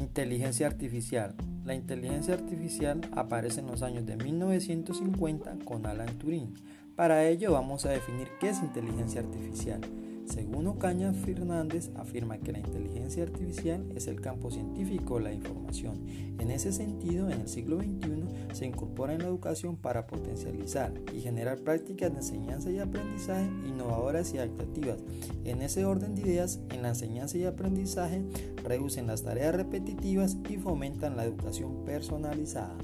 Inteligencia artificial. La inteligencia artificial aparece en los años de 1950 con Alan Turing. Para ello vamos a definir qué es inteligencia artificial. Según Ocaña Fernández, afirma que la inteligencia artificial es el campo científico de la información. En ese sentido, en el siglo XXI se incorpora en la educación para potencializar y generar prácticas de enseñanza y aprendizaje innovadoras y adaptativas. En ese orden de ideas, en la enseñanza y aprendizaje reducen las tareas repetitivas y fomentan la educación personalizada.